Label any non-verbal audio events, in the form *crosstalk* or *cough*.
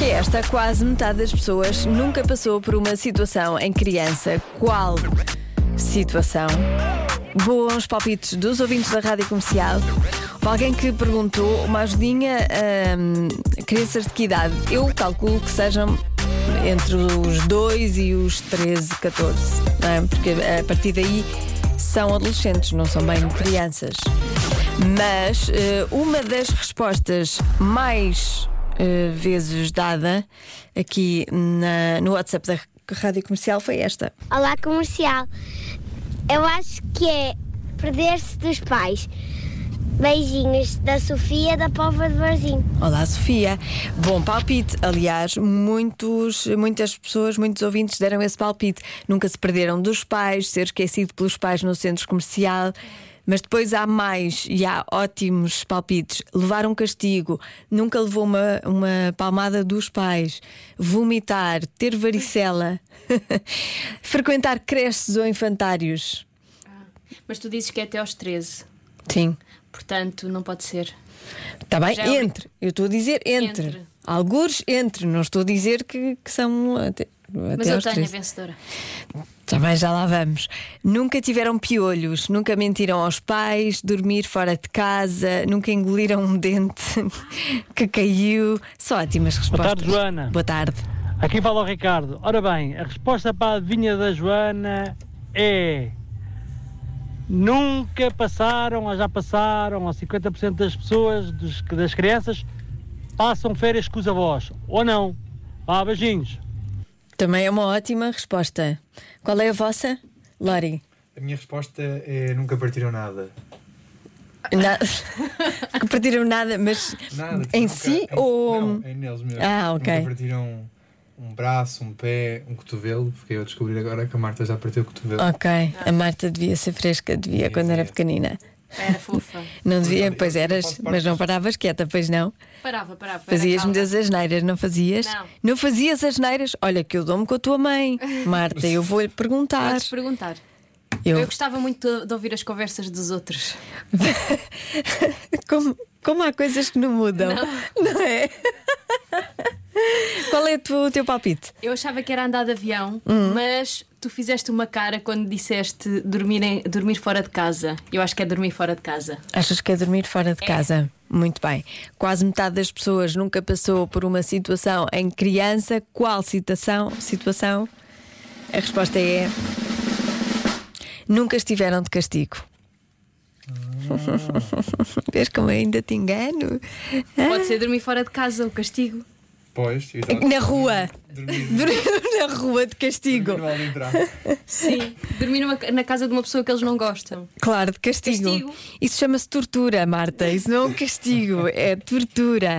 Que é esta, quase metade das pessoas nunca passou por uma situação em criança. Qual situação? Bons palpites dos ouvintes da rádio comercial. Alguém que perguntou uma ajudinha a crianças de que idade? Eu calculo que sejam entre os 2 e os 13, 14, não é? Porque a partir daí são adolescentes, não são bem crianças. Mas eh, uma das respostas mais eh, vezes dada aqui na- no WhatsApp da rádio comercial foi esta. Olá, comercial. Eu acho que é perder-se dos pais. Beijinhos da Sofia da Pova de Varzim. Olá, Sofia. Bom palpite. Aliás, muitos, muitas pessoas, muitos ouvintes deram esse palpite. Nunca se perderam dos pais, ser esquecido pelos pais no centro comercial. Mas depois há mais e há ótimos palpites. Levar um castigo, nunca levou uma, uma palmada dos pais, vomitar, ter varicela, *laughs* frequentar creches ou infantários. Mas tu dizes que é até aos 13. Sim. Portanto, não pode ser. Está bem? Já é entre. Eu estou a dizer entre. Entre. Algures entre. Não estou a dizer que, que são até, Mas até eu tenho a 13. vencedora. Já bem, já lá vamos. Nunca tiveram piolhos, nunca mentiram aos pais, dormir fora de casa, nunca engoliram um dente *laughs* que caiu. Só ótimas respostas. tarde, Joana. Boa tarde. Aqui fala o Ricardo. Ora bem, a resposta para a adivinha da Joana é. Nunca passaram, ou já passaram, ou 50% das pessoas, dos- das crianças, passam férias com os avós. Ou não. Vá, beijinhos. Também é uma ótima resposta. Qual é a vossa? Lori. A minha resposta é nunca partiram nada. Na... *laughs* que partiram nada, mas Nada. em nunca- si em- ou. Não, é neles mesmo. Ah, ok. Nunca partiram um braço, um pé, um cotovelo. Fiquei a descobrir agora que a Marta já partiu o cotovelo. Ok, a Marta devia ser fresca, devia quando era pequenina. Era fofa. Não devia, pois eras, mas não paravas quieta, pois não? Parava, parava. Fazias muitas asneiras, não fazias? Não. Não fazias asneiras? Olha, que eu dou-me com a tua mãe, Marta, eu vou-lhe perguntar. Podes perguntar. Eu, Eu gostava muito de, de ouvir as conversas dos outros. *laughs* como, como há coisas que não mudam, não, é? Qual é o teu, palpite? Eu achava que era andar de avião, Hum. mas tu fizeste uma cara quando disseste dormir, em- dormir fora de casa. Eu acho que é dormir fora de casa. Achas que é dormir fora de casa? Muito bem. Quase metade das pessoas nunca passou por uma situação em criança. Qual situação? situação? A resposta é. Nunca estiveram de castigo. *laughs* Vês como eu ainda te engano? Pode ser dormir fora de casa, o castigo. Pois, exato. Na rua. Dormir *laughs* Dormir na rua de castigo. Sim. dormir numa- na casa de uma pessoa que eles não gostam. Claro, de castigo. Castigo. Isso chama-se tortura, Marta. Isso não é um castigo, é tortura.